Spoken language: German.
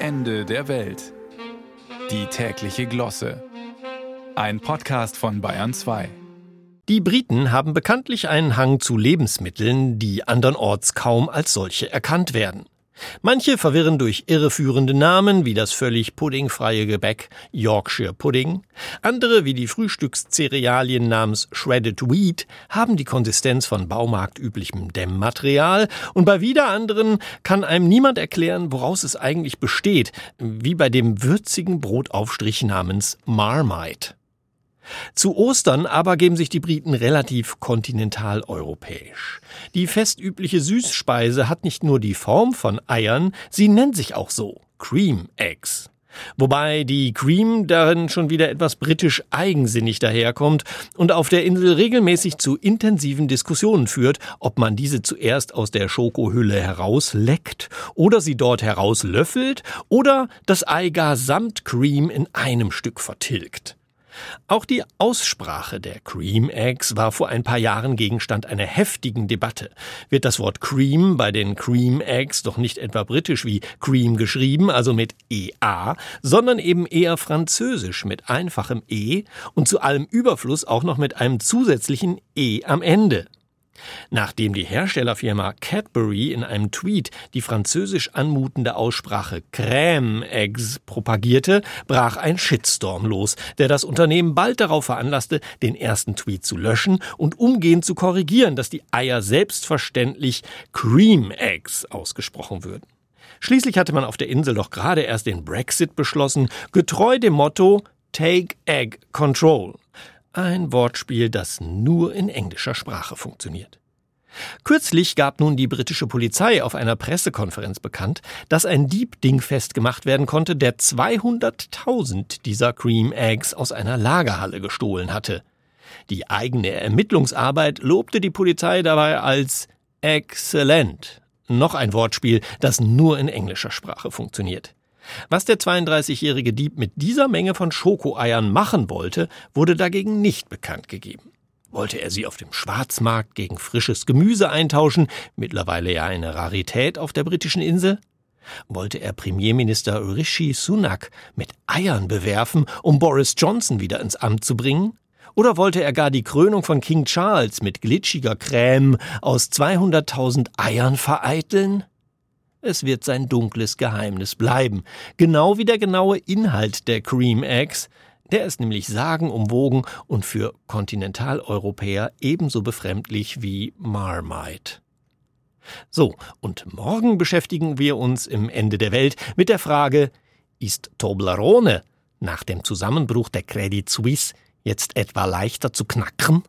Ende der Welt. Die tägliche Glosse. Ein Podcast von Bayern 2. Die Briten haben bekanntlich einen Hang zu Lebensmitteln, die andernorts kaum als solche erkannt werden. Manche verwirren durch irreführende Namen wie das völlig puddingfreie Gebäck Yorkshire Pudding. Andere wie die Frühstückszerealien namens Shredded Wheat haben die Konsistenz von baumarktüblichem Dämmmaterial und bei wieder anderen kann einem niemand erklären, woraus es eigentlich besteht, wie bei dem würzigen Brotaufstrich namens Marmite. Zu Ostern aber geben sich die Briten relativ kontinentaleuropäisch. Die festübliche Süßspeise hat nicht nur die Form von Eiern, sie nennt sich auch so Cream Eggs. Wobei die Cream darin schon wieder etwas britisch eigensinnig daherkommt und auf der Insel regelmäßig zu intensiven Diskussionen führt, ob man diese zuerst aus der Schokohülle herausleckt oder sie dort herauslöffelt oder das Ei gar samt Cream in einem Stück vertilgt. Auch die Aussprache der Cream Eggs war vor ein paar Jahren Gegenstand einer heftigen Debatte. Wird das Wort Cream bei den Cream Eggs doch nicht etwa britisch wie Cream geschrieben, also mit EA, sondern eben eher französisch mit einfachem E und zu allem Überfluss auch noch mit einem zusätzlichen E am Ende. Nachdem die Herstellerfirma Cadbury in einem Tweet die französisch anmutende Aussprache Crème Eggs propagierte, brach ein Shitstorm los, der das Unternehmen bald darauf veranlasste, den ersten Tweet zu löschen und umgehend zu korrigieren, dass die Eier selbstverständlich Cream Eggs ausgesprochen würden. Schließlich hatte man auf der Insel doch gerade erst den Brexit beschlossen, getreu dem Motto Take Egg Control. Ein Wortspiel, das nur in englischer Sprache funktioniert. Kürzlich gab nun die britische Polizei auf einer Pressekonferenz bekannt, dass ein Dieb dingfest gemacht werden konnte, der 200.000 dieser Cream Eggs aus einer Lagerhalle gestohlen hatte. Die eigene Ermittlungsarbeit lobte die Polizei dabei als exzellent. Noch ein Wortspiel, das nur in englischer Sprache funktioniert. Was der 32-jährige Dieb mit dieser Menge von Schokoeiern machen wollte, wurde dagegen nicht bekannt gegeben. Wollte er sie auf dem Schwarzmarkt gegen frisches Gemüse eintauschen, mittlerweile ja eine Rarität auf der britischen Insel? Wollte er Premierminister Rishi Sunak mit Eiern bewerfen, um Boris Johnson wieder ins Amt zu bringen? Oder wollte er gar die Krönung von King Charles mit glitschiger Creme aus 200.000 Eiern vereiteln? Es wird sein dunkles Geheimnis bleiben, genau wie der genaue Inhalt der Cream Eggs, der ist nämlich sagenumwogen und für Kontinentaleuropäer ebenso befremdlich wie Marmite. So, und morgen beschäftigen wir uns im Ende der Welt mit der Frage, ist Toblerone nach dem Zusammenbruch der Credit Suisse jetzt etwa leichter zu knacken?